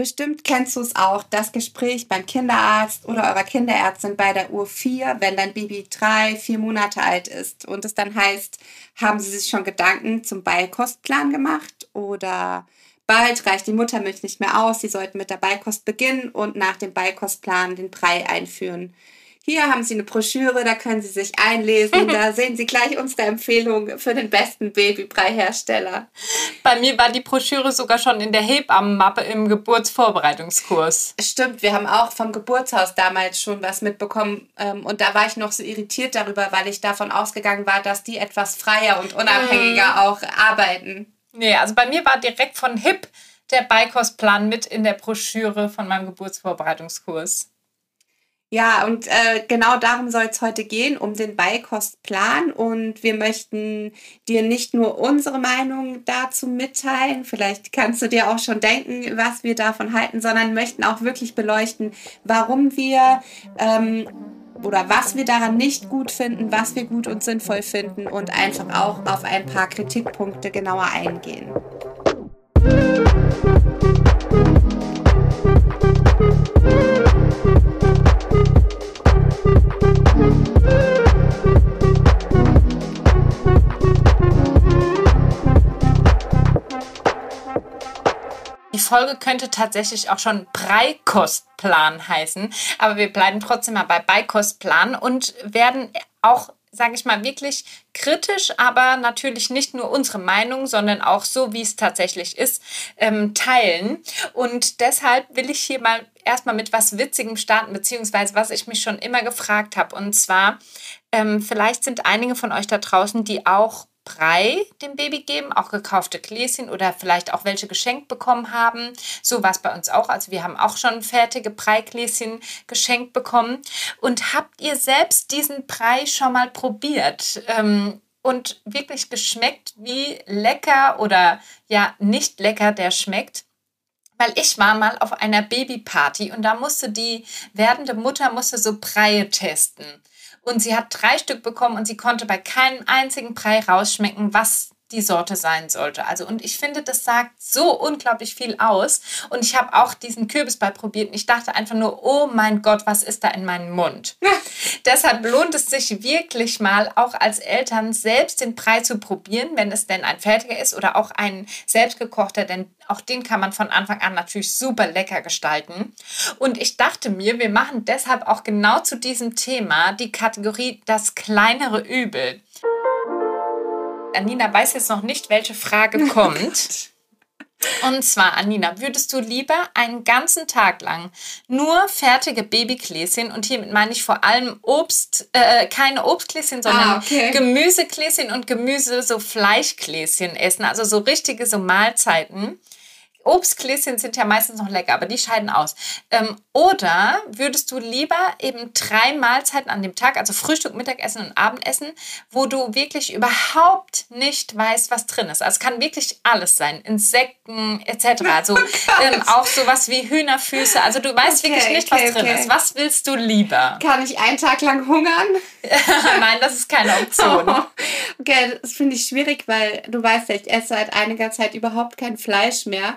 Bestimmt kennst du es auch, das Gespräch beim Kinderarzt oder eurer Kinderärztin bei der Uhr 4, wenn dein Baby drei, vier Monate alt ist und es dann heißt, haben sie sich schon Gedanken zum Beikostplan gemacht oder bald reicht die Muttermilch nicht mehr aus, sie sollten mit der Beikost beginnen und nach dem Beikostplan den Brei einführen. Hier haben Sie eine Broschüre, da können Sie sich einlesen. Da sehen Sie gleich unsere Empfehlung für den besten Babybrei-Hersteller. Bei mir war die Broschüre sogar schon in der Hebammenmappe im Geburtsvorbereitungskurs. Stimmt, wir haben auch vom Geburtshaus damals schon was mitbekommen. Ähm, und da war ich noch so irritiert darüber, weil ich davon ausgegangen war, dass die etwas freier und unabhängiger mm. auch arbeiten. Nee, also bei mir war direkt von HIP der Beikostplan mit in der Broschüre von meinem Geburtsvorbereitungskurs. Ja, und äh, genau darum soll es heute gehen, um den Beikostplan. Und wir möchten dir nicht nur unsere Meinung dazu mitteilen, vielleicht kannst du dir auch schon denken, was wir davon halten, sondern möchten auch wirklich beleuchten, warum wir ähm, oder was wir daran nicht gut finden, was wir gut und sinnvoll finden und einfach auch auf ein paar Kritikpunkte genauer eingehen. Folge könnte tatsächlich auch schon Beikostplan heißen, aber wir bleiben trotzdem mal bei Beikostplan und werden auch sage ich mal, wirklich kritisch, aber natürlich nicht nur unsere Meinung, sondern auch so, wie es tatsächlich ist, ähm, teilen. Und deshalb will ich hier mal erstmal mit was Witzigem starten, beziehungsweise was ich mich schon immer gefragt habe. Und zwar, ähm, vielleicht sind einige von euch da draußen, die auch Brei dem Baby geben, auch gekaufte Gläschen oder vielleicht auch welche geschenkt bekommen haben. So war es bei uns auch. Also wir haben auch schon fertige Breigläschen geschenkt bekommen. Und habt ihr selbst diesen Brei schon mal probiert? Ähm, und wirklich geschmeckt, wie lecker oder ja nicht lecker der schmeckt weil ich war mal auf einer Babyparty und da musste die werdende Mutter musste so Breie testen. Und sie hat drei Stück bekommen und sie konnte bei keinem einzigen Brei rausschmecken, was die Sorte sein sollte. Also und ich finde, das sagt so unglaublich viel aus. Und ich habe auch diesen Kürbisball probiert und ich dachte einfach nur, oh mein Gott, was ist da in meinem Mund? Deshalb lohnt es sich wirklich mal auch als Eltern selbst den Brei zu probieren, wenn es denn ein fertiger ist oder auch ein selbstgekochter, denn auch den kann man von Anfang an natürlich super lecker gestalten. Und ich dachte mir, wir machen deshalb auch genau zu diesem Thema die Kategorie das kleinere Übel. Anina weiß jetzt noch nicht, welche Frage kommt. Und zwar, Anina, würdest du lieber einen ganzen Tag lang nur fertige Babygläschen und hiermit meine ich vor allem Obst, äh, keine Obstgläschen, sondern ah, okay. Gemüsegläschen und Gemüse, so Fleischgläschen essen, also so richtige so Mahlzeiten? Obstgläschen sind ja meistens noch lecker, aber die scheiden aus. Ähm, oder würdest du lieber eben drei Mahlzeiten an dem Tag, also Frühstück, Mittagessen und Abendessen, wo du wirklich überhaupt nicht weißt, was drin ist? Also es kann wirklich alles sein, Insekten etc. Also ähm, auch sowas wie Hühnerfüße. Also du weißt okay, wirklich nicht, was okay, drin okay. ist. Was willst du lieber? Kann ich einen Tag lang hungern? Nein, das ist keine Option. Oh, okay, das finde ich schwierig, weil du weißt ja, ich esse seit einiger Zeit überhaupt kein Fleisch mehr.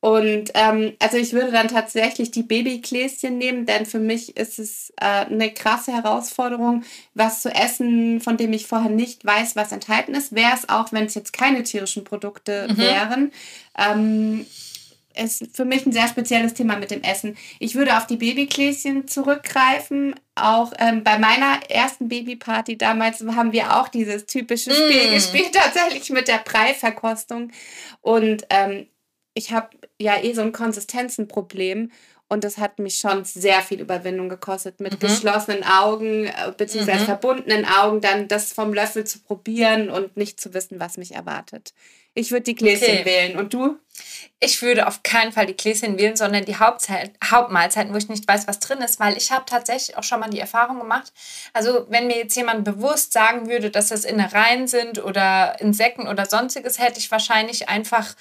Und ähm, also ich würde dann tatsächlich die Babygläschen nehmen, denn für mich ist es äh, eine krasse Herausforderung, was zu essen, von dem ich vorher nicht weiß, was enthalten ist. Wäre es auch, wenn es jetzt keine tierischen Produkte mhm. wären. Ähm, ist für mich ein sehr spezielles Thema mit dem Essen. Ich würde auf die Babygläschen zurückgreifen. Auch ähm, bei meiner ersten Babyparty damals haben wir auch dieses typische Spiel mm. gespielt, tatsächlich mit der Preiverkostung. Und ähm, ich habe ja eh so ein Konsistenzenproblem und das hat mich schon sehr viel Überwindung gekostet, mit mhm. geschlossenen Augen äh, beziehungsweise mhm. verbundenen Augen dann das vom Löffel zu probieren und nicht zu wissen, was mich erwartet. Ich würde die Gläschen okay. wählen. Und du? Ich würde auf keinen Fall die Gläschen wählen, sondern die Hauptzeit, Hauptmahlzeiten, wo ich nicht weiß, was drin ist, weil ich habe tatsächlich auch schon mal die Erfahrung gemacht. Also wenn mir jetzt jemand bewusst sagen würde, dass das Innereien sind oder Insekten oder sonstiges, hätte ich wahrscheinlich einfach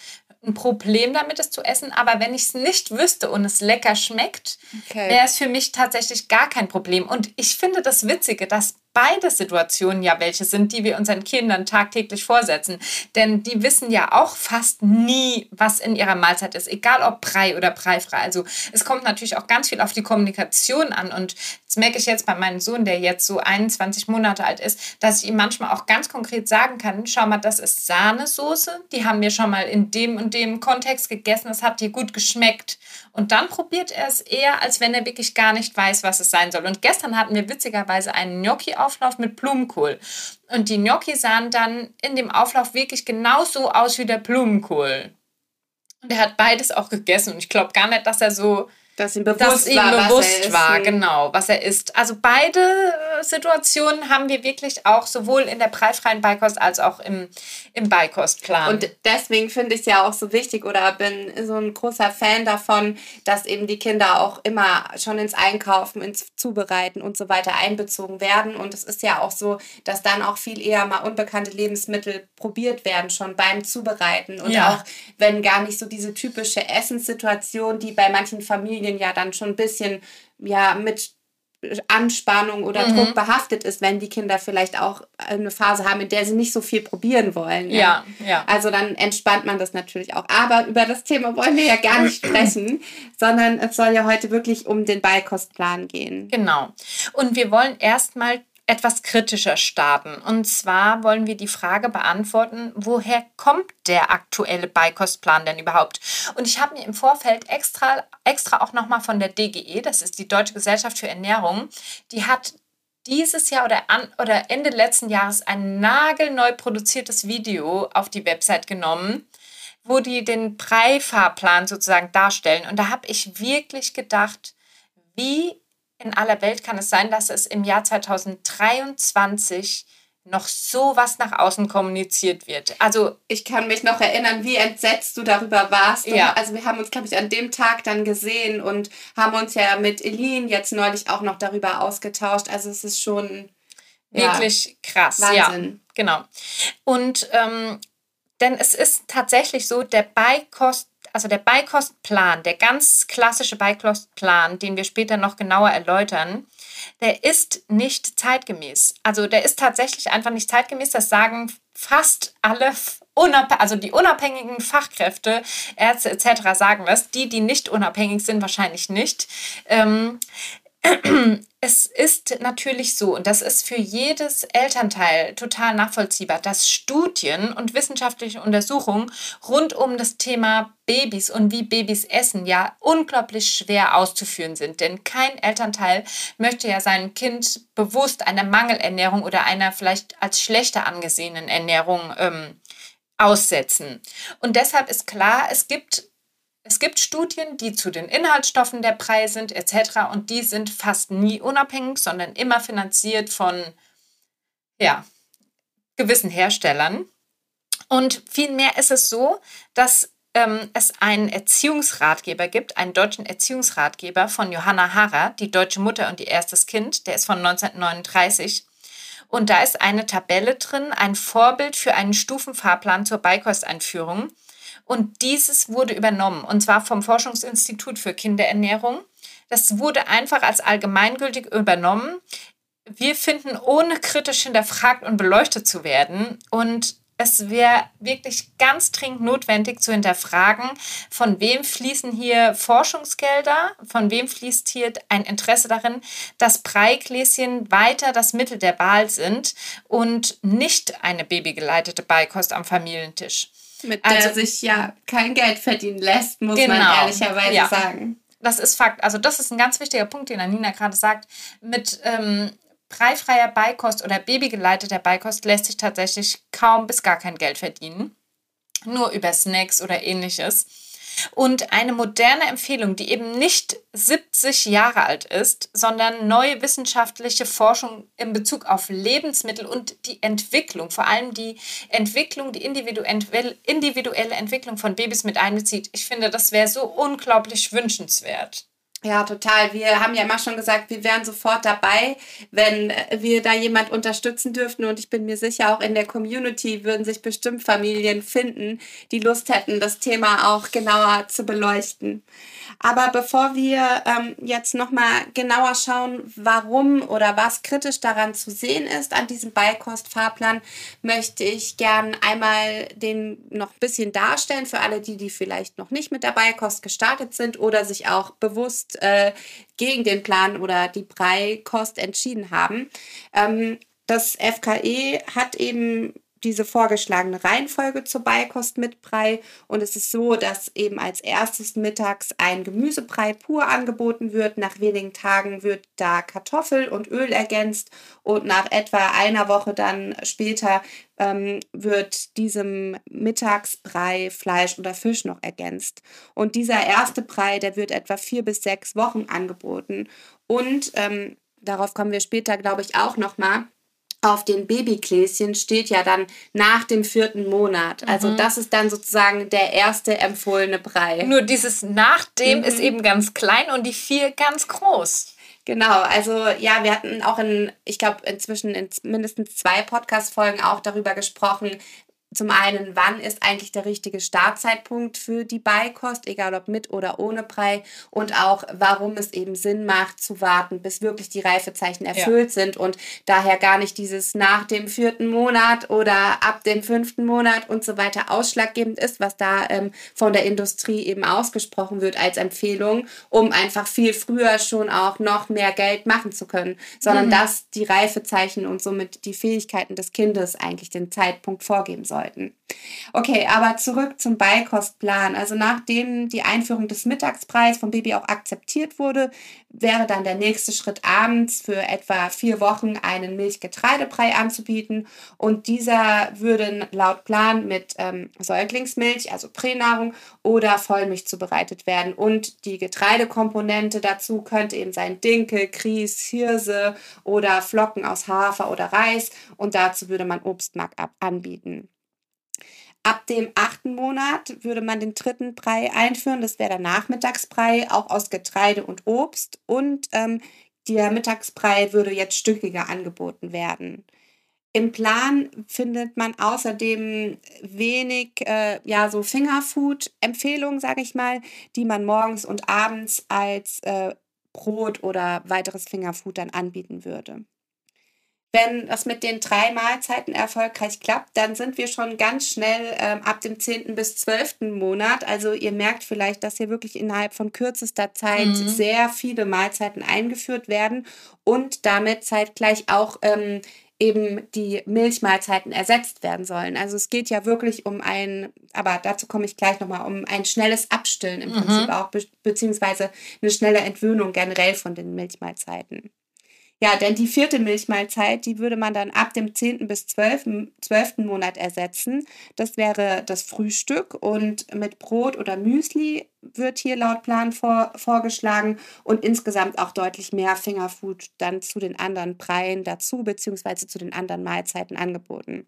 ein Problem damit, es zu essen. Aber wenn ich es nicht wüsste und es lecker schmeckt, okay. wäre es für mich tatsächlich gar kein Problem. Und ich finde das Witzige, dass beide Situationen ja welche sind, die wir unseren Kindern tagtäglich vorsetzen. Denn die wissen ja auch fast nie, was in ihrer Mahlzeit ist, egal ob Brei oder breifrei. Also es kommt natürlich auch ganz viel auf die Kommunikation an. Und das merke ich jetzt bei meinem Sohn, der jetzt so 21 Monate alt ist, dass ich ihm manchmal auch ganz konkret sagen kann, schau mal, das ist Sahnesoße, die haben wir schon mal in dem und dem Kontext gegessen, das hat dir gut geschmeckt. Und dann probiert er es eher, als wenn er wirklich gar nicht weiß, was es sein soll. Und gestern hatten wir witzigerweise einen Gnocchi-Auflauf mit Blumenkohl. Und die Gnocchi sahen dann in dem Auflauf wirklich genauso aus wie der Blumenkohl. Und er hat beides auch gegessen. Und ich glaube gar nicht, dass er so dass ihm bewusst dass ihm war, bewusst war, genau, was er isst. Also beide äh, Situationen haben wir wirklich auch sowohl in der preisfreien Beikost als auch im, im Beikostplan. Und deswegen finde ich es ja auch so wichtig oder bin so ein großer Fan davon, dass eben die Kinder auch immer schon ins Einkaufen, ins Zubereiten und so weiter einbezogen werden. Und es ist ja auch so, dass dann auch viel eher mal unbekannte Lebensmittel probiert werden, schon beim Zubereiten. Und ja. auch wenn gar nicht so diese typische Essenssituation, die bei manchen Familien Familien ja dann schon ein bisschen ja mit Anspannung oder mhm. Druck behaftet ist, wenn die Kinder vielleicht auch eine Phase haben, in der sie nicht so viel probieren wollen. Ja, ja. ja. Also dann entspannt man das natürlich auch. Aber über das Thema wollen wir ja gar nicht sprechen, sondern es soll ja heute wirklich um den Beikostplan gehen. Genau. Und wir wollen erstmal etwas kritischer starten. Und zwar wollen wir die Frage beantworten, woher kommt der aktuelle Beikostplan denn überhaupt? Und ich habe mir im Vorfeld extra, extra auch nochmal von der DGE, das ist die Deutsche Gesellschaft für Ernährung, die hat dieses Jahr oder, an, oder Ende letzten Jahres ein nagelneu produziertes Video auf die Website genommen, wo die den Preifahrplan sozusagen darstellen. Und da habe ich wirklich gedacht, wie in aller Welt kann es sein, dass es im Jahr 2023 noch so was nach außen kommuniziert wird. Also ich kann mich noch erinnern, wie entsetzt du darüber warst. Ja. Also wir haben uns, glaube ich, an dem Tag dann gesehen und haben uns ja mit Eline jetzt neulich auch noch darüber ausgetauscht. Also es ist schon wirklich ja, krass. Wahnsinn. Ja, genau. Und ähm, denn es ist tatsächlich so, der Beikost also der Beikostplan, der ganz klassische Beikostplan, den wir später noch genauer erläutern, der ist nicht zeitgemäß. Also der ist tatsächlich einfach nicht zeitgemäß. Das sagen fast alle, also die unabhängigen Fachkräfte, Ärzte etc. sagen das. Die, die nicht unabhängig sind, wahrscheinlich nicht. Ähm, es ist natürlich so, und das ist für jedes Elternteil total nachvollziehbar, dass Studien und wissenschaftliche Untersuchungen rund um das Thema Babys und wie Babys essen ja unglaublich schwer auszuführen sind. Denn kein Elternteil möchte ja sein Kind bewusst einer Mangelernährung oder einer vielleicht als schlechter angesehenen Ernährung ähm, aussetzen. Und deshalb ist klar, es gibt es gibt Studien, die zu den Inhaltsstoffen der Brei sind etc. Und die sind fast nie unabhängig, sondern immer finanziert von ja, gewissen Herstellern. Und vielmehr ist es so, dass ähm, es einen Erziehungsratgeber gibt, einen deutschen Erziehungsratgeber von Johanna Harrer, die deutsche Mutter und ihr erstes Kind, der ist von 1939. Und da ist eine Tabelle drin, ein Vorbild für einen Stufenfahrplan zur Beikosteinführung. Und dieses wurde übernommen, und zwar vom Forschungsinstitut für Kinderernährung. Das wurde einfach als allgemeingültig übernommen. Wir finden, ohne kritisch hinterfragt und beleuchtet zu werden. Und es wäre wirklich ganz dringend notwendig zu hinterfragen, von wem fließen hier Forschungsgelder, von wem fließt hier ein Interesse darin, dass Breigläschen weiter das Mittel der Wahl sind und nicht eine babygeleitete Beikost am Familientisch mit der also, sich ja kein Geld verdienen lässt, muss genau, man ehrlicherweise ja. sagen. Das ist Fakt. Also das ist ein ganz wichtiger Punkt, den Anina gerade sagt. Mit ähm, preifreier Beikost oder babygeleiteter Beikost lässt sich tatsächlich kaum bis gar kein Geld verdienen. Nur über Snacks oder ähnliches. Und eine moderne Empfehlung, die eben nicht 70 Jahre alt ist, sondern neue wissenschaftliche Forschung in Bezug auf Lebensmittel und die Entwicklung, vor allem die Entwicklung, die individuelle Entwicklung von Babys mit einbezieht. Ich finde, das wäre so unglaublich wünschenswert. Ja, total. Wir haben ja immer schon gesagt, wir wären sofort dabei, wenn wir da jemand unterstützen dürften. Und ich bin mir sicher, auch in der Community würden sich bestimmt Familien finden, die Lust hätten, das Thema auch genauer zu beleuchten. Aber bevor wir ähm, jetzt nochmal genauer schauen, warum oder was kritisch daran zu sehen ist an diesem Beikostfahrplan, möchte ich gern einmal den noch ein bisschen darstellen für alle, die, die vielleicht noch nicht mit der Beikost gestartet sind oder sich auch bewusst äh, gegen den Plan oder die Beikost entschieden haben. Ähm, das FKE hat eben diese vorgeschlagene Reihenfolge zur Beikost mit Brei. Und es ist so, dass eben als erstes mittags ein Gemüsebrei pur angeboten wird. Nach wenigen Tagen wird da Kartoffel und Öl ergänzt und nach etwa einer Woche dann später ähm, wird diesem Mittagsbrei Fleisch oder Fisch noch ergänzt. Und dieser erste Brei, der wird etwa vier bis sechs Wochen angeboten. Und ähm, darauf kommen wir später, glaube ich, auch nochmal auf den Babygläschen steht ja dann nach dem vierten Monat. Also mhm. das ist dann sozusagen der erste empfohlene Brei. Nur dieses nach dem mhm. ist eben ganz klein und die vier ganz groß. Genau, also ja, wir hatten auch in, ich glaube, inzwischen in mindestens zwei Podcast-Folgen auch darüber gesprochen, zum einen, wann ist eigentlich der richtige Startzeitpunkt für die Beikost, egal ob mit oder ohne Brei und auch, warum es eben Sinn macht zu warten, bis wirklich die Reifezeichen erfüllt ja. sind und daher gar nicht dieses nach dem vierten Monat oder ab dem fünften Monat und so weiter ausschlaggebend ist, was da ähm, von der Industrie eben ausgesprochen wird als Empfehlung, um einfach viel früher schon auch noch mehr Geld machen zu können, sondern mhm. dass die Reifezeichen und somit die Fähigkeiten des Kindes eigentlich den Zeitpunkt vorgeben sollen sollten. Okay, aber zurück zum Beikostplan. Also nachdem die Einführung des Mittagspreis vom Baby auch akzeptiert wurde, wäre dann der nächste Schritt abends für etwa vier Wochen einen Milchgetreidebrei anzubieten. Und dieser würde laut Plan mit ähm, Säuglingsmilch, also Pränahrung oder Vollmilch zubereitet werden. Und die Getreidekomponente dazu könnte eben sein Dinkel, Grieß, Hirse oder Flocken aus Hafer oder Reis. Und dazu würde man Obstmark anbieten. Ab dem achten Monat würde man den dritten Brei einführen. Das wäre der Nachmittagsbrei, auch aus Getreide und Obst. Und ähm, der Mittagsbrei würde jetzt stückiger angeboten werden. Im Plan findet man außerdem wenig, äh, ja, so Fingerfood-Empfehlungen, sage ich mal, die man morgens und abends als äh, Brot oder weiteres Fingerfood dann anbieten würde. Wenn das mit den drei Mahlzeiten erfolgreich klappt, dann sind wir schon ganz schnell ähm, ab dem 10. bis 12. Monat. Also ihr merkt vielleicht, dass hier wirklich innerhalb von kürzester Zeit mhm. sehr viele Mahlzeiten eingeführt werden und damit zeitgleich auch ähm, eben die Milchmahlzeiten ersetzt werden sollen. Also es geht ja wirklich um ein, aber dazu komme ich gleich nochmal, um ein schnelles Abstillen im mhm. Prinzip auch, be beziehungsweise eine schnelle Entwöhnung generell von den Milchmahlzeiten. Ja, denn die vierte Milchmahlzeit, die würde man dann ab dem 10. bis 12. 12. Monat ersetzen. Das wäre das Frühstück und mit Brot oder Müsli wird hier laut Plan vor, vorgeschlagen und insgesamt auch deutlich mehr Fingerfood dann zu den anderen Breien dazu, beziehungsweise zu den anderen Mahlzeiten angeboten.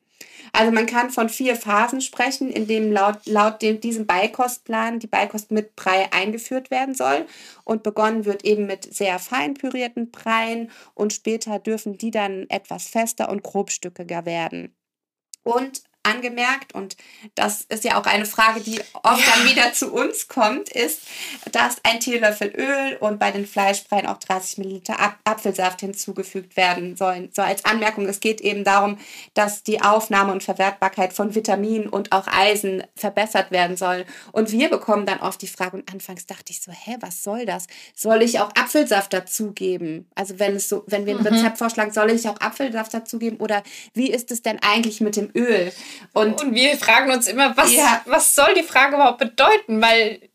Also man kann von vier Phasen sprechen, in denen laut, laut dem, diesem Beikostplan die Beikost mit Brei eingeführt werden soll. Und begonnen wird eben mit sehr fein pürierten Breien und später dürfen die dann etwas fester und grobstückiger werden. Und angemerkt, und das ist ja auch eine Frage, die oft ja. dann wieder zu uns kommt, ist, dass ein Teelöffel Öl und bei den Fleischbreien auch 30 Milliliter Apfelsaft hinzugefügt werden sollen. So als Anmerkung, es geht eben darum, dass die Aufnahme und Verwertbarkeit von Vitaminen und auch Eisen verbessert werden soll. Und wir bekommen dann oft die Frage, und anfangs dachte ich so, hä, was soll das? Soll ich auch Apfelsaft dazugeben? Also wenn es so, wenn wir ein mhm. Rezept vorschlagen, soll ich auch Apfelsaft dazugeben? Oder wie ist es denn eigentlich mit dem Öl? Und, und wir fragen uns immer, was, ja. was soll die Frage überhaupt bedeuten? Weil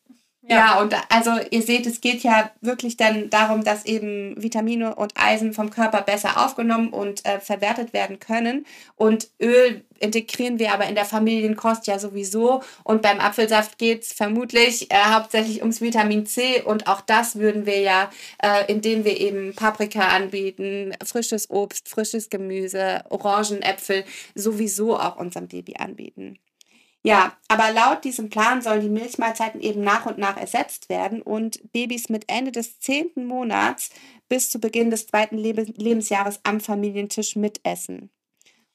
ja. ja, und also ihr seht, es geht ja wirklich dann darum, dass eben Vitamine und Eisen vom Körper besser aufgenommen und äh, verwertet werden können. Und Öl integrieren wir aber in der Familienkost ja sowieso. Und beim Apfelsaft geht es vermutlich äh, hauptsächlich ums Vitamin C. Und auch das würden wir ja, äh, indem wir eben Paprika anbieten, frisches Obst, frisches Gemüse, Orangen, Äpfel, sowieso auch unserem Baby anbieten. Ja, aber laut diesem Plan sollen die Milchmahlzeiten eben nach und nach ersetzt werden und Babys mit Ende des zehnten Monats bis zu Beginn des zweiten Lebensjahres am Familientisch mitessen.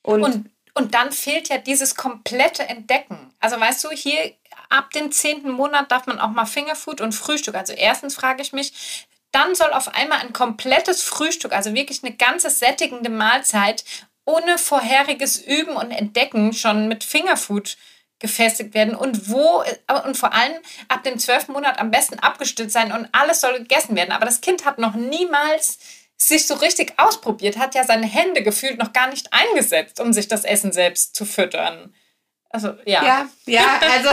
Und, und, und dann fehlt ja dieses komplette Entdecken. Also weißt du, hier ab dem zehnten Monat darf man auch mal Fingerfood und Frühstück. Also erstens frage ich mich, dann soll auf einmal ein komplettes Frühstück, also wirklich eine ganze sättigende Mahlzeit ohne vorheriges Üben und Entdecken schon mit Fingerfood gefestigt werden und wo und vor allem ab dem zwölften Monat am besten abgestützt sein und alles soll gegessen werden. Aber das Kind hat noch niemals sich so richtig ausprobiert, hat ja seine Hände gefühlt noch gar nicht eingesetzt, um sich das Essen selbst zu füttern. Also, ja. Ja, ja, also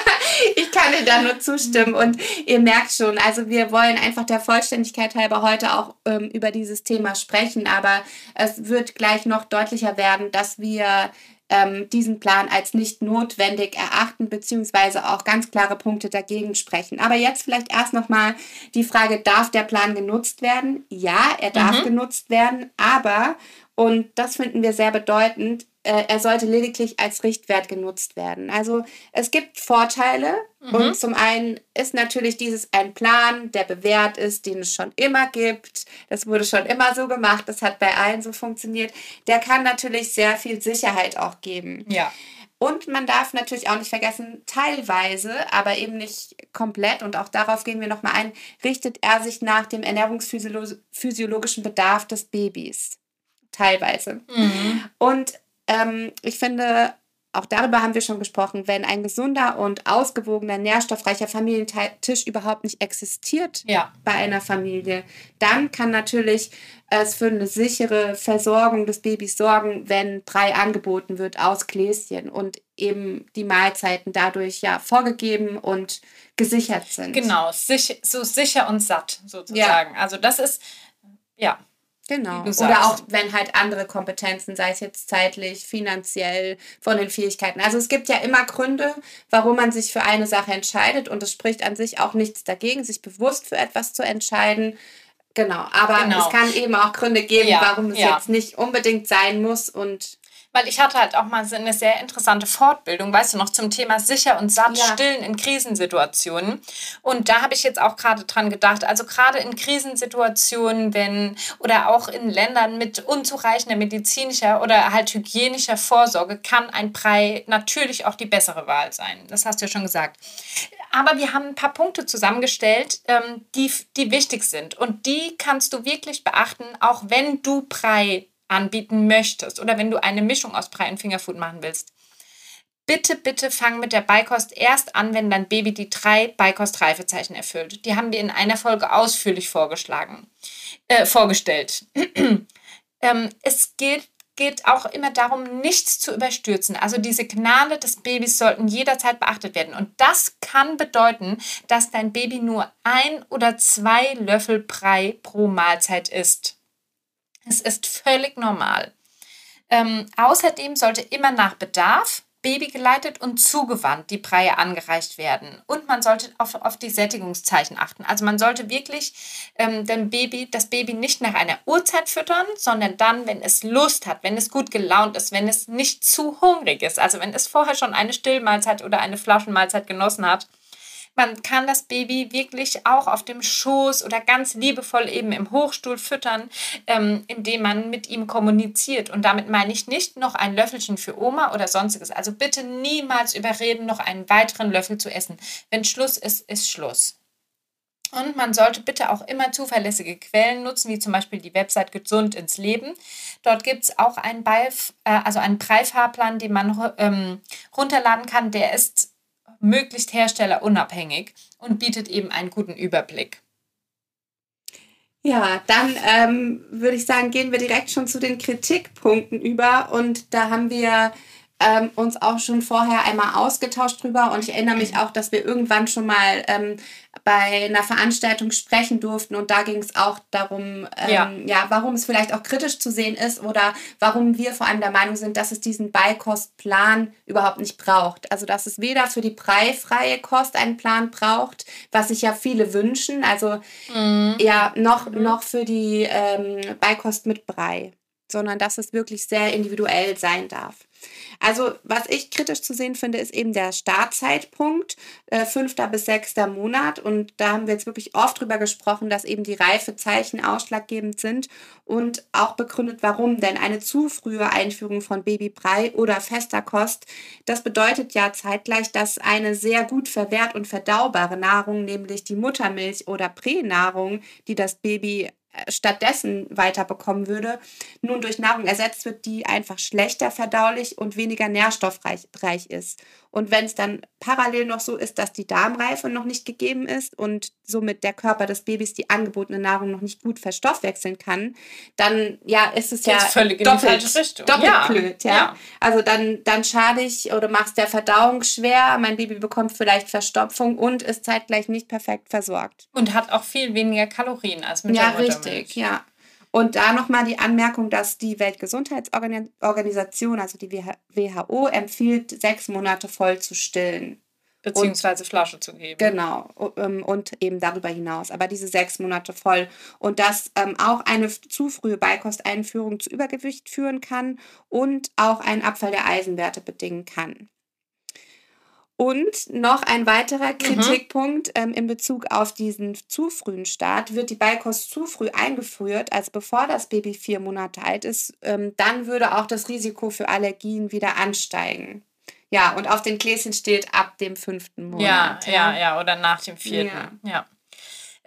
ich kann dir da nur zustimmen und ihr merkt schon, also wir wollen einfach der Vollständigkeit halber heute auch ähm, über dieses Thema sprechen, aber es wird gleich noch deutlicher werden, dass wir ähm, diesen Plan als nicht notwendig erachten, beziehungsweise auch ganz klare Punkte dagegen sprechen. Aber jetzt vielleicht erst nochmal die Frage, darf der Plan genutzt werden? Ja, er darf mhm. genutzt werden, aber, und das finden wir sehr bedeutend, äh, er sollte lediglich als Richtwert genutzt werden. Also es gibt Vorteile mhm. und zum einen ist natürlich dieses ein Plan, der bewährt ist, den es schon immer gibt. Das wurde schon immer so gemacht, das hat bei allen so funktioniert. Der kann natürlich sehr viel Sicherheit auch geben. Ja. Und man darf natürlich auch nicht vergessen, teilweise, aber eben nicht komplett, und auch darauf gehen wir nochmal ein, richtet er sich nach dem ernährungsphysiologischen Bedarf des Babys. Teilweise. Mhm. Und ähm, ich finde, auch darüber haben wir schon gesprochen, wenn ein gesunder und ausgewogener, nährstoffreicher Familientisch überhaupt nicht existiert ja. bei einer Familie, dann kann natürlich es für eine sichere Versorgung des Babys sorgen, wenn Brei angeboten wird aus Gläschen und eben die Mahlzeiten dadurch ja vorgegeben und gesichert sind. Genau, sich, so sicher und satt sozusagen. Ja. Also das ist, ja, Genau. Oder auch wenn halt andere Kompetenzen, sei es jetzt zeitlich, finanziell, von den Fähigkeiten. Also es gibt ja immer Gründe, warum man sich für eine Sache entscheidet und es spricht an sich auch nichts dagegen, sich bewusst für etwas zu entscheiden. Genau, aber genau. es kann eben auch Gründe geben, ja, warum es ja. jetzt nicht unbedingt sein muss und weil ich hatte halt auch mal eine sehr interessante Fortbildung, weißt du noch, zum Thema sicher und satt ja. stillen in Krisensituationen. Und da habe ich jetzt auch gerade dran gedacht, also gerade in Krisensituationen, wenn oder auch in Ländern mit unzureichender medizinischer oder halt hygienischer Vorsorge kann ein Brei natürlich auch die bessere Wahl sein. Das hast du ja schon gesagt. Aber wir haben ein paar Punkte zusammengestellt, ähm, die, die wichtig sind. Und die kannst du wirklich beachten, auch wenn du Brei anbieten möchtest oder wenn du eine Mischung aus Brei und Fingerfood machen willst. Bitte, bitte fang mit der Beikost erst an, wenn dein Baby die drei Beikost-Reifezeichen erfüllt. Die haben wir in einer Folge ausführlich vorgeschlagen, äh, vorgestellt. ähm, es geht, geht auch immer darum, nichts zu überstürzen. Also die Signale des Babys sollten jederzeit beachtet werden. Und das kann bedeuten, dass dein Baby nur ein oder zwei Löffel Brei pro Mahlzeit isst. Es ist völlig normal. Ähm, außerdem sollte immer nach Bedarf babygeleitet und zugewandt die Breie angereicht werden. Und man sollte auf, auf die Sättigungszeichen achten. Also man sollte wirklich ähm, dem Baby, das Baby nicht nach einer Uhrzeit füttern, sondern dann, wenn es Lust hat, wenn es gut gelaunt ist, wenn es nicht zu hungrig ist. Also wenn es vorher schon eine Stillmahlzeit oder eine Flaschenmahlzeit genossen hat man kann das Baby wirklich auch auf dem Schoß oder ganz liebevoll eben im Hochstuhl füttern, ähm, indem man mit ihm kommuniziert. Und damit meine ich nicht noch ein Löffelchen für Oma oder sonstiges. Also bitte niemals überreden, noch einen weiteren Löffel zu essen. Wenn Schluss ist, ist Schluss. Und man sollte bitte auch immer zuverlässige Quellen nutzen, wie zum Beispiel die Website Gesund ins Leben. Dort gibt es auch einen, Beif, äh, also einen Breifahrplan, den man ähm, runterladen kann. Der ist möglichst herstellerunabhängig und bietet eben einen guten Überblick. Ja, dann ähm, würde ich sagen, gehen wir direkt schon zu den Kritikpunkten über. Und da haben wir ähm, uns auch schon vorher einmal ausgetauscht drüber und ich erinnere mich auch, dass wir irgendwann schon mal ähm, bei einer Veranstaltung sprechen durften und da ging es auch darum, ähm, ja. ja. warum es vielleicht auch kritisch zu sehen ist oder warum wir vor allem der Meinung sind, dass es diesen Beikostplan überhaupt nicht braucht. Also dass es weder für die preifreie Kost einen Plan braucht, was sich ja viele wünschen, also mhm. ja noch, mhm. noch für die ähm, Beikost mit Brei, sondern dass es wirklich sehr individuell sein darf. Also, was ich kritisch zu sehen finde, ist eben der Startzeitpunkt, äh, fünfter bis sechster Monat. Und da haben wir jetzt wirklich oft drüber gesprochen, dass eben die Reifezeichen ausschlaggebend sind und auch begründet, warum. Denn eine zu frühe Einführung von Babybrei oder fester Kost, das bedeutet ja zeitgleich, dass eine sehr gut verwehrt und verdaubare Nahrung, nämlich die Muttermilch oder Pränahrung, die das Baby stattdessen weiterbekommen würde, nun durch Nahrung ersetzt wird, die einfach schlechter verdaulich und weniger nährstoffreich ist. Und wenn es dann parallel noch so ist, dass die Darmreife noch nicht gegeben ist und somit der Körper des Babys die angebotene Nahrung noch nicht gut verstoffwechseln kann, dann ja ist es ja völlig doppelt, doppelt ja. blöd. Ja? ja? Also dann, dann schade ich oder machst der Verdauung schwer, mein Baby bekommt vielleicht Verstopfung und ist zeitgleich nicht perfekt versorgt. Und hat auch viel weniger Kalorien als mit ja, der Richtig, ja. Und da nochmal die Anmerkung, dass die Weltgesundheitsorganisation, also die WHO, empfiehlt, sechs Monate voll zu stillen. Beziehungsweise und, Flasche zu geben. Genau, ähm, und eben darüber hinaus. Aber diese sechs Monate voll. Und dass ähm, auch eine zu frühe Beikosteinführung zu Übergewicht führen kann und auch einen Abfall der Eisenwerte bedingen kann. Und noch ein weiterer mhm. Kritikpunkt mhm. ähm, in Bezug auf diesen zu frühen Start. Wird die Beikost zu früh eingeführt, als bevor das Baby vier Monate alt ist, ähm, dann würde auch das Risiko für Allergien wieder ansteigen. Ja, und auf den Gläschen steht ab dem fünften Monat. Ja, ja, ja, oder nach dem vierten. Ja. ja.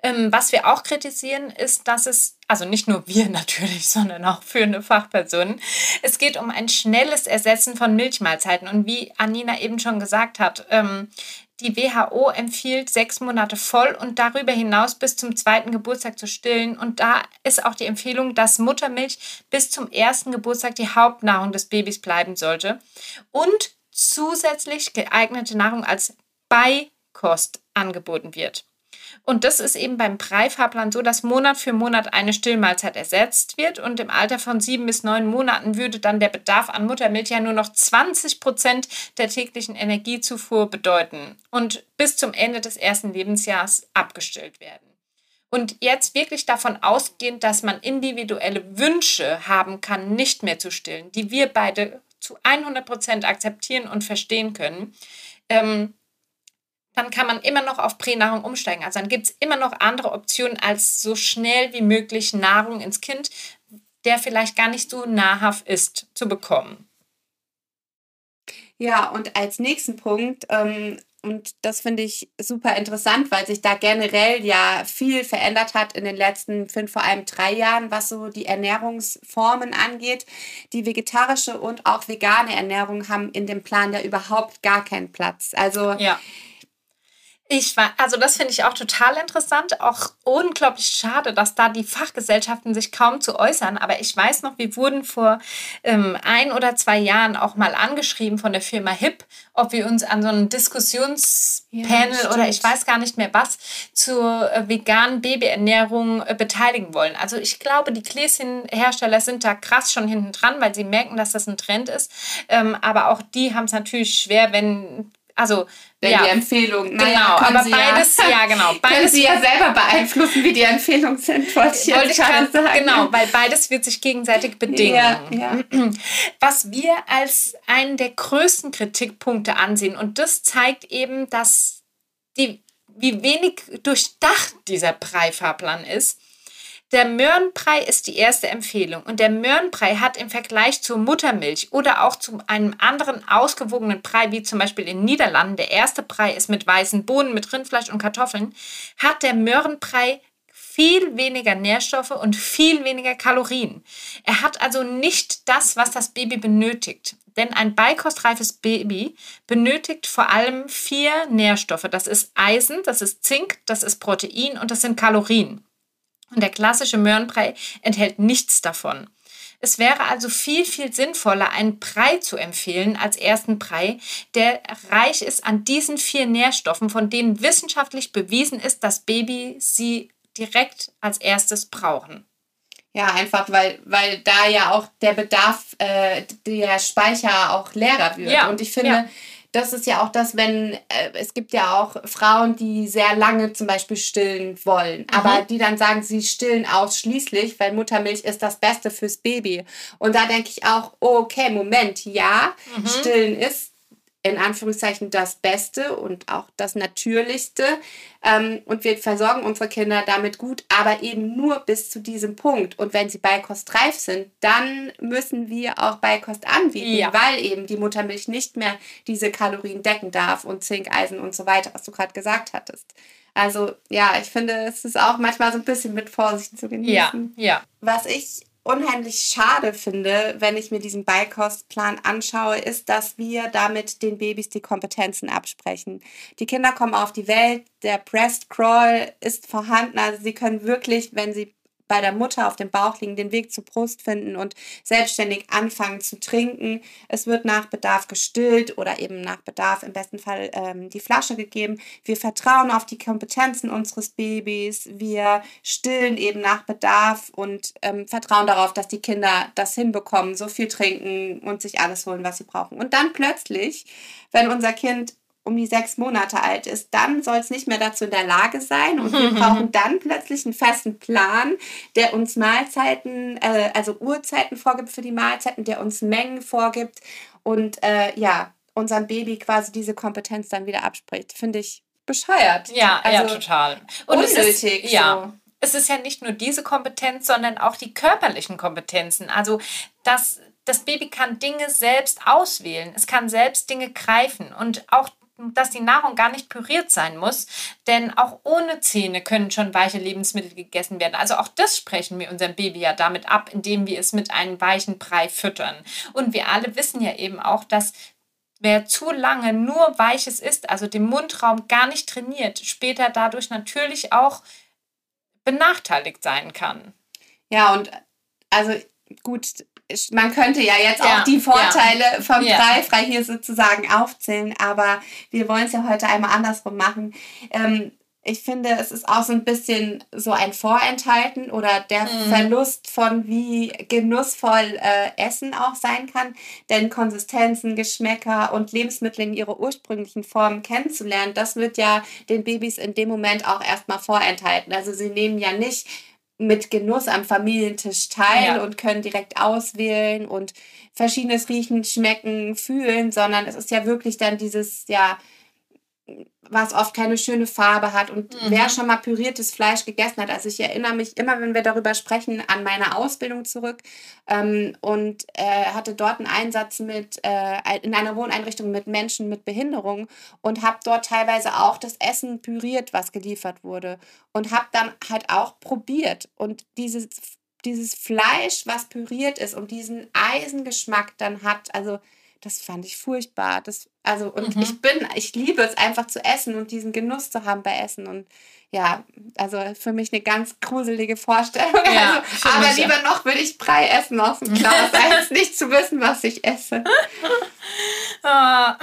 Ähm, was wir auch kritisieren, ist, dass es, also nicht nur wir natürlich, sondern auch führende Fachpersonen, es geht um ein schnelles Ersetzen von Milchmahlzeiten. Und wie Anina eben schon gesagt hat, ähm, die WHO empfiehlt sechs Monate voll und darüber hinaus bis zum zweiten Geburtstag zu stillen. Und da ist auch die Empfehlung, dass Muttermilch bis zum ersten Geburtstag die Hauptnahrung des Babys bleiben sollte und zusätzlich geeignete Nahrung als Beikost angeboten wird. Und das ist eben beim Preifahrplan so, dass Monat für Monat eine Stillmahlzeit ersetzt wird. Und im Alter von sieben bis neun Monaten würde dann der Bedarf an Muttermilch ja nur noch 20 Prozent der täglichen Energiezufuhr bedeuten und bis zum Ende des ersten Lebensjahres abgestillt werden. Und jetzt wirklich davon ausgehend, dass man individuelle Wünsche haben kann, nicht mehr zu stillen, die wir beide zu 100 Prozent akzeptieren und verstehen können, ähm, dann kann man immer noch auf Pränahrung umsteigen. Also dann gibt es immer noch andere Optionen, als so schnell wie möglich Nahrung ins Kind, der vielleicht gar nicht so nahrhaft ist, zu bekommen. Ja, und als nächsten Punkt, ähm, und das finde ich super interessant, weil sich da generell ja viel verändert hat in den letzten fünf, vor allem drei Jahren, was so die Ernährungsformen angeht. Die vegetarische und auch vegane Ernährung haben in dem Plan ja überhaupt gar keinen Platz. Also ja ich war, also das finde ich auch total interessant, auch unglaublich schade, dass da die Fachgesellschaften sich kaum zu äußern. Aber ich weiß noch, wir wurden vor ähm, ein oder zwei Jahren auch mal angeschrieben von der Firma HIP, ob wir uns an so einem Diskussionspanel ja, oder ich weiß gar nicht mehr was zur äh, veganen Babyernährung äh, beteiligen wollen. Also ich glaube, die Gläschenhersteller sind da krass schon hinten dran, weil sie merken, dass das ein Trend ist. Ähm, aber auch die haben es natürlich schwer, wenn also wenn ja, die Empfehlung. Naja, genau, aber Sie beides, ja, ja genau. Beides können Sie ja selber beeinflussen, wie die Empfehlungen sind, wollte ich wollte jetzt gerade sagen. Genau, weil beides wird sich gegenseitig bedingen. Ja, ja. Was wir als einen der größten Kritikpunkte ansehen und das zeigt eben, dass die, wie wenig durchdacht dieser Preifahrplan ist, der Möhrenbrei ist die erste Empfehlung und der Möhrenbrei hat im Vergleich zur Muttermilch oder auch zu einem anderen ausgewogenen Brei, wie zum Beispiel in den Niederlanden, der erste Brei ist mit weißen Bohnen, mit Rindfleisch und Kartoffeln, hat der Möhrenbrei viel weniger Nährstoffe und viel weniger Kalorien. Er hat also nicht das, was das Baby benötigt. Denn ein beikostreifes Baby benötigt vor allem vier Nährstoffe. Das ist Eisen, das ist Zink, das ist Protein und das sind Kalorien. Und der klassische Möhrenbrei enthält nichts davon. Es wäre also viel, viel sinnvoller, einen Brei zu empfehlen als ersten Brei, der reich ist an diesen vier Nährstoffen, von denen wissenschaftlich bewiesen ist, dass Babys sie direkt als erstes brauchen. Ja, einfach weil, weil da ja auch der Bedarf, äh, der Speicher auch leerer wird. Ja, Und ich finde, ja das ist ja auch das, wenn äh, es gibt ja auch Frauen, die sehr lange zum Beispiel stillen wollen, mhm. aber die dann sagen, sie stillen ausschließlich, weil Muttermilch ist das Beste fürs Baby. Und da denke ich auch, okay, Moment, ja, mhm. stillen ist in Anführungszeichen das Beste und auch das Natürlichste. Ähm, und wir versorgen unsere Kinder damit gut, aber eben nur bis zu diesem Punkt. Und wenn sie beikostreif sind, dann müssen wir auch Beikost anbieten, ja. weil eben die Muttermilch nicht mehr diese Kalorien decken darf und Zink, Eisen und so weiter, was du gerade gesagt hattest. Also ja, ich finde, es ist auch manchmal so ein bisschen mit Vorsicht zu genießen. Ja, ja. Was ich unheimlich schade finde, wenn ich mir diesen Beikostplan anschaue, ist, dass wir damit den Babys die Kompetenzen absprechen. Die Kinder kommen auf die Welt, der Breast Crawl ist vorhanden, also sie können wirklich, wenn sie bei der Mutter auf dem Bauch liegen, den Weg zur Brust finden und selbstständig anfangen zu trinken. Es wird nach Bedarf gestillt oder eben nach Bedarf im besten Fall ähm, die Flasche gegeben. Wir vertrauen auf die Kompetenzen unseres Babys. Wir stillen eben nach Bedarf und ähm, vertrauen darauf, dass die Kinder das hinbekommen, so viel trinken und sich alles holen, was sie brauchen. Und dann plötzlich, wenn unser Kind um die sechs Monate alt ist, dann soll es nicht mehr dazu in der Lage sein und wir brauchen dann plötzlich einen festen Plan, der uns Mahlzeiten, äh, also Uhrzeiten vorgibt für die Mahlzeiten, der uns Mengen vorgibt und äh, ja, unserem Baby quasi diese Kompetenz dann wieder abspricht. Finde ich bescheuert. Ja, also ja, total. Und unnötig. Es ist, ja. Es ist ja nicht nur diese Kompetenz, sondern auch die körperlichen Kompetenzen. Also das das Baby kann Dinge selbst auswählen. Es kann selbst Dinge greifen. Und auch dass die Nahrung gar nicht püriert sein muss, denn auch ohne Zähne können schon weiche Lebensmittel gegessen werden. Also auch das sprechen wir unserem Baby ja damit ab, indem wir es mit einem weichen Brei füttern. Und wir alle wissen ja eben auch, dass wer zu lange nur weiches isst, also den Mundraum gar nicht trainiert, später dadurch natürlich auch benachteiligt sein kann. Ja, und also gut, man könnte ja jetzt ja, auch die Vorteile ja, vom ja. Freifrei hier sozusagen aufzählen, aber wir wollen es ja heute einmal andersrum machen. Ähm, ich finde, es ist auch so ein bisschen so ein Vorenthalten oder der mhm. Verlust von wie genussvoll äh, Essen auch sein kann. Denn Konsistenzen, Geschmäcker und Lebensmittel in ihrer ursprünglichen Form kennenzulernen, das wird ja den Babys in dem Moment auch erstmal vorenthalten. Also sie nehmen ja nicht mit Genuss am Familientisch teil ja. und können direkt auswählen und verschiedenes riechen, schmecken, fühlen, sondern es ist ja wirklich dann dieses, ja, was oft keine schöne Farbe hat. Und mhm. wer schon mal püriertes Fleisch gegessen hat, also ich erinnere mich immer, wenn wir darüber sprechen, an meine Ausbildung zurück ähm, und äh, hatte dort einen Einsatz mit äh, in einer Wohneinrichtung mit Menschen mit Behinderung und habe dort teilweise auch das Essen püriert, was geliefert wurde und habe dann halt auch probiert und dieses dieses Fleisch, was püriert ist und diesen Eisengeschmack dann hat, also das fand ich furchtbar. Das, also, und mhm. ich bin, ich liebe es einfach zu essen und diesen Genuss zu haben bei Essen. Und ja, also für mich eine ganz gruselige Vorstellung. Ja, also, aber mich, lieber ja. noch will ich Brei essen aus dem Glas, als nicht zu wissen, was ich esse. Ah,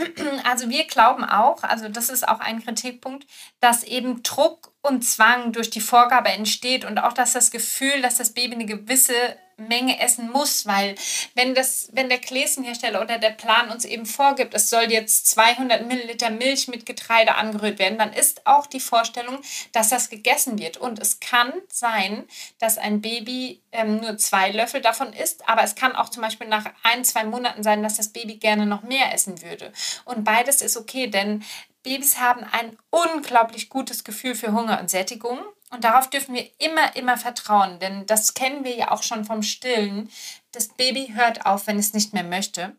also wir glauben auch, also das ist auch ein Kritikpunkt, dass eben Druck und Zwang durch die Vorgabe entsteht und auch, dass das Gefühl, dass das Baby eine gewisse Menge essen muss, weil wenn das, wenn der Gläschenhersteller oder der Plan uns eben vorgibt, es soll jetzt 200 Milliliter Milch mit Getreide angerührt werden, dann ist auch die Vorstellung, dass das gegessen wird. Und es kann sein, dass ein Baby ähm, nur zwei Löffel davon isst, aber es kann auch zum Beispiel nach ein, zwei Monaten sein, dass das Baby gerne noch mehr essen würde. Und beides ist okay, denn Babys haben ein unglaublich gutes Gefühl für Hunger und Sättigung. Und darauf dürfen wir immer, immer vertrauen, denn das kennen wir ja auch schon vom Stillen. Das Baby hört auf, wenn es nicht mehr möchte.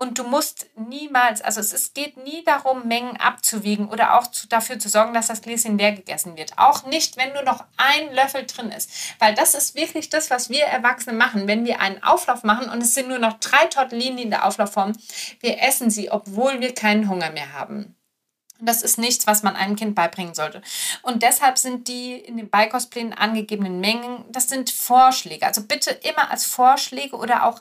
Und du musst niemals, also es, geht nie darum, Mengen abzuwiegen oder auch zu, dafür zu sorgen, dass das Gläschen leer gegessen wird. Auch nicht, wenn nur noch ein Löffel drin ist. Weil das ist wirklich das, was wir Erwachsene machen. Wenn wir einen Auflauf machen und es sind nur noch drei Tortellini in der Auflaufform, wir essen sie, obwohl wir keinen Hunger mehr haben. Das ist nichts, was man einem Kind beibringen sollte. Und deshalb sind die in den Beikostplänen angegebenen Mengen, das sind Vorschläge. Also bitte immer als Vorschläge oder auch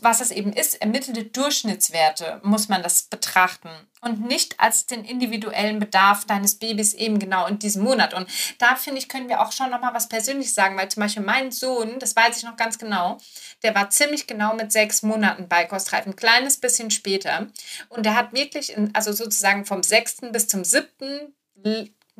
was es eben ist, ermittelte Durchschnittswerte muss man das betrachten und nicht als den individuellen Bedarf deines Babys eben genau in diesem Monat. Und da finde ich, können wir auch schon nochmal was persönlich sagen, weil zum Beispiel mein Sohn, das weiß ich noch ganz genau, der war ziemlich genau mit sechs Monaten bei Kostreif, ein kleines bisschen später. Und der hat wirklich, in, also sozusagen vom sechsten bis zum siebten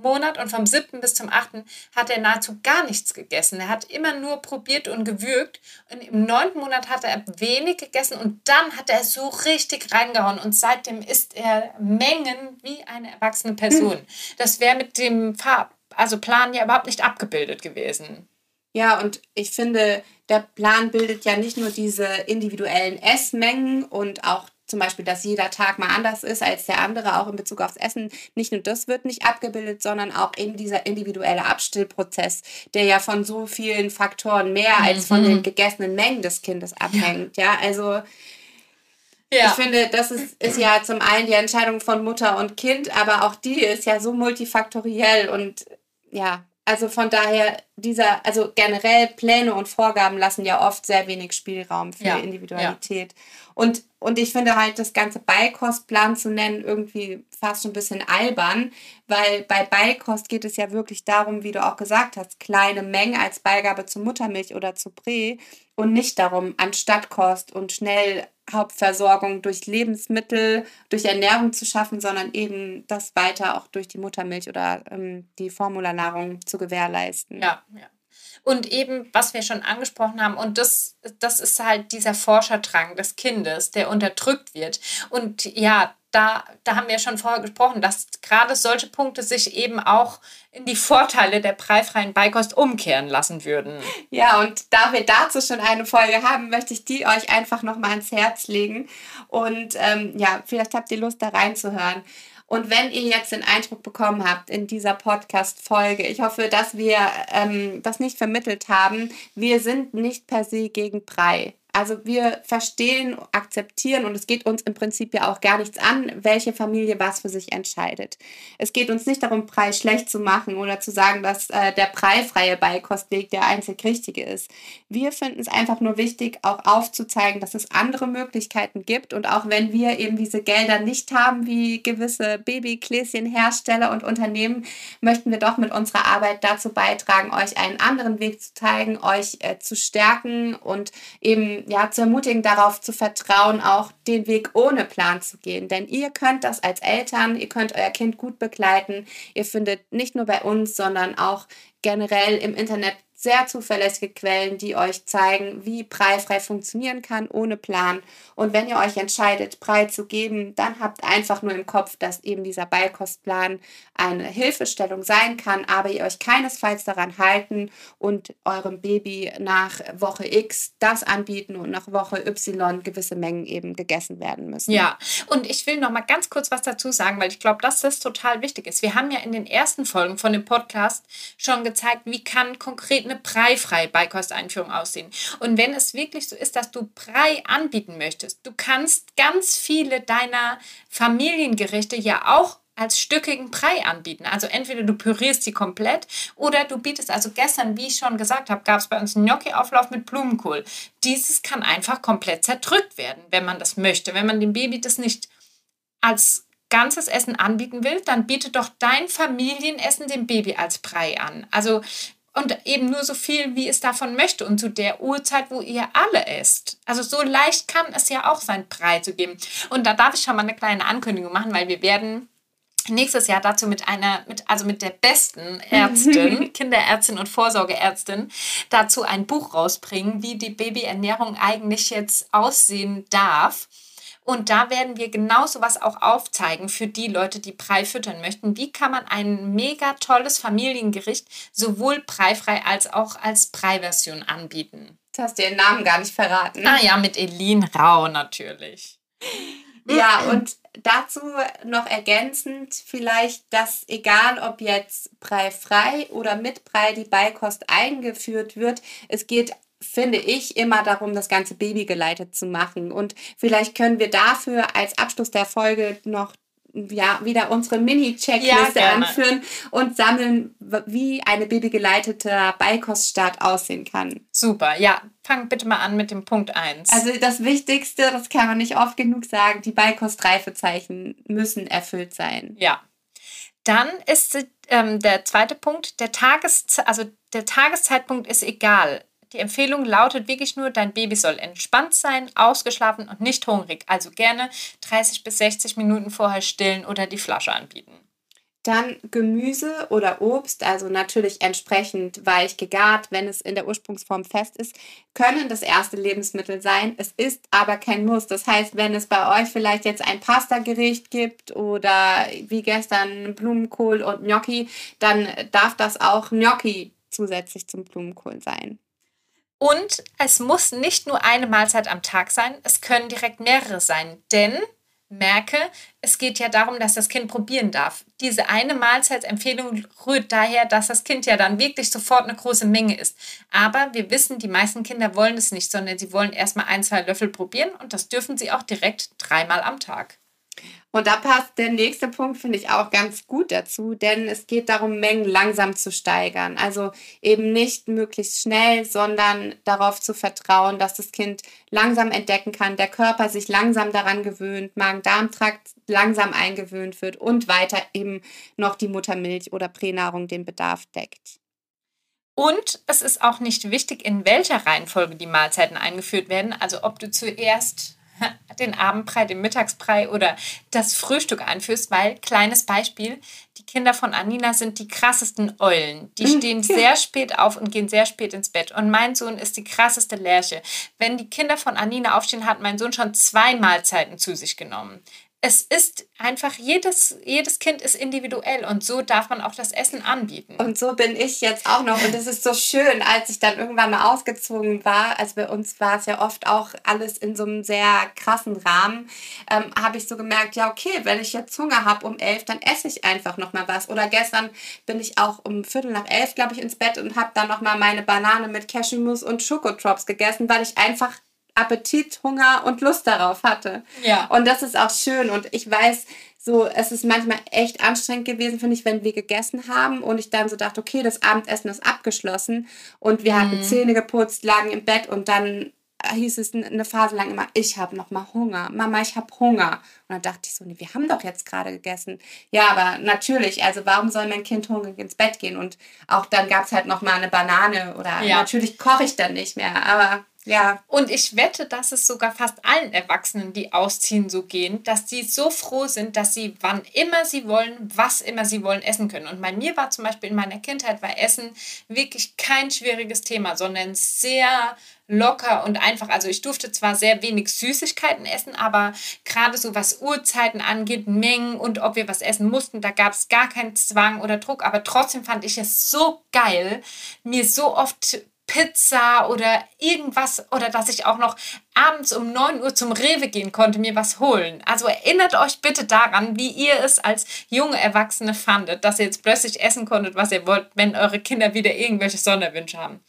Monat und vom siebten bis zum achten hat er nahezu gar nichts gegessen. Er hat immer nur probiert und gewürgt. Und im neunten Monat hat er wenig gegessen und dann hat er so richtig reingehauen. Und seitdem isst er Mengen wie eine erwachsene Person. Hm. Das wäre mit dem Farb, also Plan ja überhaupt nicht abgebildet gewesen. Ja, und ich finde, der Plan bildet ja nicht nur diese individuellen Essmengen und auch zum Beispiel, dass jeder Tag mal anders ist als der andere, auch in Bezug aufs Essen. Nicht nur das wird nicht abgebildet, sondern auch eben dieser individuelle Abstillprozess, der ja von so vielen Faktoren mehr als von den mhm. gegessenen Mengen des Kindes abhängt. Ja, ja also ja. Ich finde, das ist, ist ja zum einen die Entscheidung von Mutter und Kind, aber auch die ist ja so multifaktoriell und ja, also von daher, dieser, also generell Pläne und Vorgaben lassen ja oft sehr wenig Spielraum für ja. Individualität. Ja. Und, und ich finde halt, das ganze Beikostplan zu nennen, irgendwie fast ein bisschen albern, weil bei Beikost geht es ja wirklich darum, wie du auch gesagt hast, kleine Mengen als Beigabe zu Muttermilch oder zu Prä und nicht darum, anstatt Kost und schnell Hauptversorgung durch Lebensmittel, durch Ernährung zu schaffen, sondern eben das weiter auch durch die Muttermilch oder ähm, die Formularnahrung zu gewährleisten. Ja, ja. Und eben, was wir schon angesprochen haben, und das, das ist halt dieser Forscherdrang des Kindes, der unterdrückt wird. Und ja, da, da haben wir schon vorher gesprochen, dass gerade solche Punkte sich eben auch in die Vorteile der preifreien Beikost umkehren lassen würden. Ja, und da wir dazu schon eine Folge haben, möchte ich die euch einfach nochmal ans Herz legen. Und ähm, ja, vielleicht habt ihr Lust, da reinzuhören. Und wenn ihr jetzt den Eindruck bekommen habt in dieser Podcast-Folge, ich hoffe, dass wir ähm, das nicht vermittelt haben, wir sind nicht per se gegen Brei. Also wir verstehen, akzeptieren und es geht uns im Prinzip ja auch gar nichts an, welche Familie was für sich entscheidet. Es geht uns nicht darum, Preis schlecht zu machen oder zu sagen, dass äh, der preifreie Beikostweg der einzig richtige ist. Wir finden es einfach nur wichtig, auch aufzuzeigen, dass es andere Möglichkeiten gibt und auch wenn wir eben diese Gelder nicht haben, wie gewisse Babykläschenhersteller und Unternehmen, möchten wir doch mit unserer Arbeit dazu beitragen, euch einen anderen Weg zu zeigen, euch äh, zu stärken und eben ja, zu ermutigen, darauf zu vertrauen, auch den Weg ohne Plan zu gehen. Denn ihr könnt das als Eltern, ihr könnt euer Kind gut begleiten. Ihr findet nicht nur bei uns, sondern auch generell im Internet sehr zuverlässige Quellen, die euch zeigen, wie preifrei funktionieren kann ohne Plan. Und wenn ihr euch entscheidet, Brei zu geben, dann habt einfach nur im Kopf, dass eben dieser Beikostplan eine Hilfestellung sein kann, aber ihr euch keinesfalls daran halten und eurem Baby nach Woche X das anbieten und nach Woche Y gewisse Mengen eben gegessen werden müssen. Ja, und ich will noch mal ganz kurz was dazu sagen, weil ich glaube, dass das total wichtig ist. Wir haben ja in den ersten Folgen von dem Podcast schon gezeigt, wie kann konkret eine breifreie Beikosteinführung aussehen. Und wenn es wirklich so ist, dass du Brei anbieten möchtest, du kannst ganz viele deiner Familiengerichte ja auch als stückigen Brei anbieten. Also entweder du pürierst sie komplett oder du bietest, also gestern, wie ich schon gesagt habe, gab es bei uns einen Gnocchi-Auflauf mit Blumenkohl. Dieses kann einfach komplett zerdrückt werden, wenn man das möchte. Wenn man dem Baby das nicht als ganzes Essen anbieten will, dann biete doch dein Familienessen dem Baby als Brei an. Also und eben nur so viel, wie es davon möchte und zu der Uhrzeit, wo ihr alle esst. Also so leicht kann es ja auch sein, Brei zu geben. Und da darf ich schon mal eine kleine Ankündigung machen, weil wir werden nächstes Jahr dazu mit einer, mit, also mit der besten Ärztin, Kinderärztin und Vorsorgeärztin, dazu ein Buch rausbringen, wie die Babyernährung eigentlich jetzt aussehen darf. Und da werden wir genau sowas auch aufzeigen für die Leute, die Brei füttern möchten. Wie kann man ein mega tolles Familiengericht sowohl preifrei als auch als Brei-Version anbieten? Du hast dir den Namen gar nicht verraten. Ah ja, mit Elin Rau natürlich. Ja, und dazu noch ergänzend vielleicht, dass egal ob jetzt Brei frei oder mit Brei die Beikost eingeführt wird, es geht finde ich, immer darum, das ganze Baby geleitet zu machen. Und vielleicht können wir dafür als Abschluss der Folge noch ja wieder unsere Mini-Checkliste Ja, anführen und sammeln, wie eine babygeleitete Beikoststart aussehen kann. Super, ja. Fang bitte mal an mit dem Punkt 1. Also das Wichtigste, das kann man nicht oft genug sagen, die Beikostreifezeichen müssen erfüllt sein. Ja. Dann ist ähm, der zweite Punkt, der, Tages also der Tageszeitpunkt ist egal. Die Empfehlung lautet wirklich nur, dein Baby soll entspannt sein, ausgeschlafen und nicht hungrig. Also gerne 30 bis 60 Minuten vorher stillen oder die Flasche anbieten. Dann Gemüse oder Obst, also natürlich entsprechend weich gegart, wenn es in der Ursprungsform fest ist, können das erste Lebensmittel sein. Es ist aber kein Muss. Das heißt, wenn es bei euch vielleicht jetzt ein Pastagericht gibt oder wie gestern Blumenkohl und Gnocchi, dann darf das auch Gnocchi zusätzlich zum Blumenkohl sein. Und es muss nicht nur eine Mahlzeit am Tag sein, es können direkt mehrere sein. Denn, merke, es geht ja darum, dass das Kind probieren darf. Diese eine Mahlzeitsempfehlung rührt daher, dass das Kind ja dann wirklich sofort eine große Menge isst. Aber wir wissen, die meisten Kinder wollen es nicht, sondern sie wollen erstmal ein, zwei Löffel probieren und das dürfen sie auch direkt dreimal am Tag. Und da passt der nächste Punkt, finde ich, auch ganz gut dazu, denn es geht darum, Mengen langsam zu steigern. Also eben nicht möglichst schnell, sondern darauf zu vertrauen, dass das Kind langsam entdecken kann, der Körper sich langsam daran gewöhnt, Magen-Darm-Trakt langsam eingewöhnt wird und weiter eben noch die Muttermilch oder Pränahrung den Bedarf deckt. Und es ist auch nicht wichtig, in welcher Reihenfolge die Mahlzeiten eingeführt werden. Also ob du zuerst den Abendbrei, den Mittagsbrei oder das Frühstück einführst, weil, kleines Beispiel, die Kinder von Anina sind die krassesten Eulen. Die stehen sehr spät auf und gehen sehr spät ins Bett. Und mein Sohn ist die krasseste Lerche. Wenn die Kinder von Anina aufstehen, hat mein Sohn schon zwei Mahlzeiten zu sich genommen. Es ist einfach, jedes, jedes Kind ist individuell und so darf man auch das Essen anbieten. Und so bin ich jetzt auch noch. Und es ist so schön, als ich dann irgendwann mal ausgezogen war, also bei uns war es ja oft auch alles in so einem sehr krassen Rahmen, ähm, habe ich so gemerkt, ja okay, wenn ich jetzt Hunger habe um elf, dann esse ich einfach noch mal was. Oder gestern bin ich auch um Viertel nach elf, glaube ich, ins Bett und habe dann noch mal meine Banane mit Cashewmus und Schokotrops gegessen, weil ich einfach Appetit, Hunger und Lust darauf hatte. Ja. Und das ist auch schön. Und ich weiß, so, es ist manchmal echt anstrengend gewesen, finde ich, wenn wir gegessen haben und ich dann so dachte, okay, das Abendessen ist abgeschlossen und wir hatten Zähne geputzt, lagen im Bett und dann hieß es eine Phase lang immer, ich habe noch mal Hunger. Mama, ich habe Hunger. Und dann dachte ich so, nee, wir haben doch jetzt gerade gegessen. Ja, aber natürlich, also warum soll mein Kind hungrig ins Bett gehen? Und auch dann gab es halt noch mal eine Banane oder Ja. natürlich koche ich dann nicht mehr. Aber ja, Und ich wette, dass es sogar fast allen Erwachsenen, die ausziehen, so gehen, dass die so froh sind, dass sie wann immer sie wollen, was immer sie wollen, essen können. Und bei mir war zum Beispiel in meiner Kindheit war Essen wirklich kein schwieriges Thema, sondern sehr locker und einfach. Also ich durfte zwar sehr wenig Süßigkeiten essen, aber gerade so was Uhrzeiten angeht, Mengen und ob wir was essen mussten, da gab es gar keinen Zwang oder Druck. Aber trotzdem fand ich es so geil, mir so oft Pizza oder irgendwas oder dass ich auch noch abends um 9 Uhr zum Rewe gehen konnte, mir was holen. Also erinnert euch bitte daran, wie ihr es als junge Erwachsene fandet, dass ihr jetzt plötzlich essen konntet, was ihr wollt, wenn eure Kinder wieder irgendwelche Sonderwünsche haben.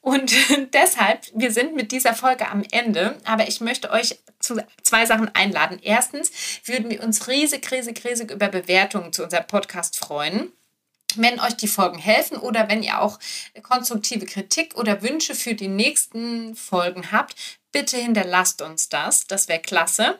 Und deshalb, wir sind mit dieser Folge am Ende, aber ich möchte euch zu zwei Sachen einladen. Erstens würden wir uns riesig, riesig, riesig über Bewertungen zu unserem Podcast freuen wenn euch die Folgen helfen oder wenn ihr auch konstruktive Kritik oder Wünsche für die nächsten Folgen habt, bitte hinterlasst uns das. Das wäre klasse.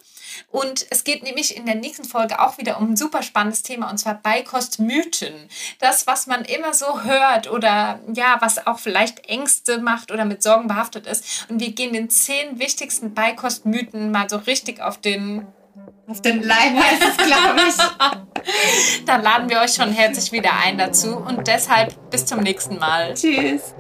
Und es geht nämlich in der nächsten Folge auch wieder um ein super spannendes Thema und zwar Beikostmythen. Das, was man immer so hört oder ja, was auch vielleicht Ängste macht oder mit Sorgen behaftet ist. Und wir gehen den zehn wichtigsten Beikostmythen mal so richtig auf den auf den Leib heißt es, glaube ich. Dann laden wir euch schon herzlich wieder ein dazu und deshalb bis zum nächsten Mal. Tschüss.